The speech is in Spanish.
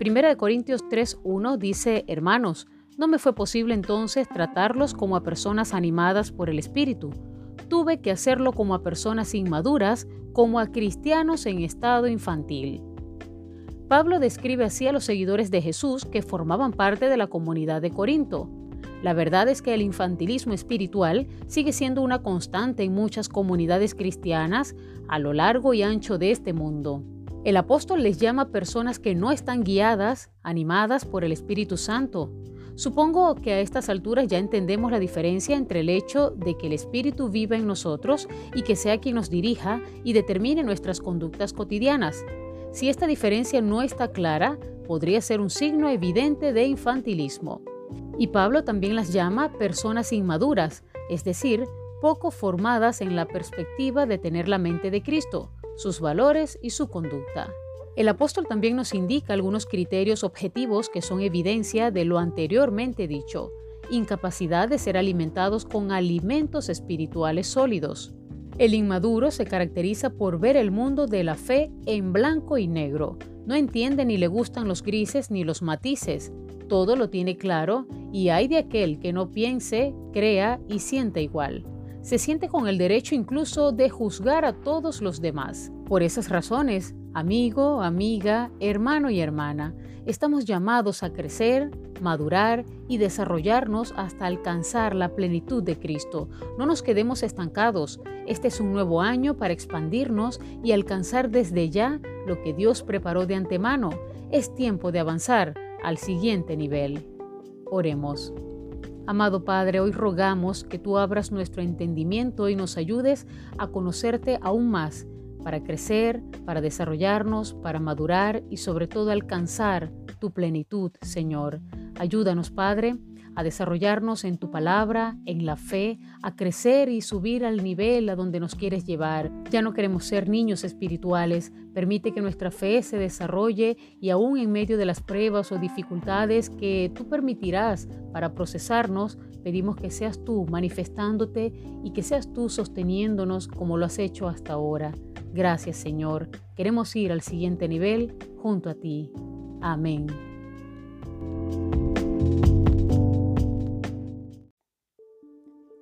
Primera de Corintios 3:1 dice, "Hermanos, no me fue posible entonces tratarlos como a personas animadas por el espíritu. Tuve que hacerlo como a personas inmaduras, como a cristianos en estado infantil." Pablo describe así a los seguidores de Jesús que formaban parte de la comunidad de Corinto. La verdad es que el infantilismo espiritual sigue siendo una constante en muchas comunidades cristianas a lo largo y ancho de este mundo. El apóstol les llama personas que no están guiadas, animadas por el Espíritu Santo. Supongo que a estas alturas ya entendemos la diferencia entre el hecho de que el Espíritu viva en nosotros y que sea quien nos dirija y determine nuestras conductas cotidianas. Si esta diferencia no está clara, podría ser un signo evidente de infantilismo. Y Pablo también las llama personas inmaduras, es decir, poco formadas en la perspectiva de tener la mente de Cristo, sus valores y su conducta. El apóstol también nos indica algunos criterios objetivos que son evidencia de lo anteriormente dicho, incapacidad de ser alimentados con alimentos espirituales sólidos. El inmaduro se caracteriza por ver el mundo de la fe en blanco y negro. No entiende ni le gustan los grises ni los matices. Todo lo tiene claro y hay de aquel que no piense, crea y siente igual. Se siente con el derecho incluso de juzgar a todos los demás. Por esas razones, amigo, amiga, hermano y hermana, estamos llamados a crecer, madurar y desarrollarnos hasta alcanzar la plenitud de Cristo. No nos quedemos estancados. Este es un nuevo año para expandirnos y alcanzar desde ya lo que Dios preparó de antemano. Es tiempo de avanzar al siguiente nivel. Oremos. Amado Padre, hoy rogamos que tú abras nuestro entendimiento y nos ayudes a conocerte aún más, para crecer, para desarrollarnos, para madurar y sobre todo alcanzar tu plenitud, Señor. Ayúdanos, Padre, a desarrollarnos en tu palabra, en la fe, a crecer y subir al nivel a donde nos quieres llevar. Ya no queremos ser niños espirituales. Permite que nuestra fe se desarrolle y aún en medio de las pruebas o dificultades que tú permitirás para procesarnos, pedimos que seas tú manifestándote y que seas tú sosteniéndonos como lo has hecho hasta ahora. Gracias Señor. Queremos ir al siguiente nivel junto a ti. Amén.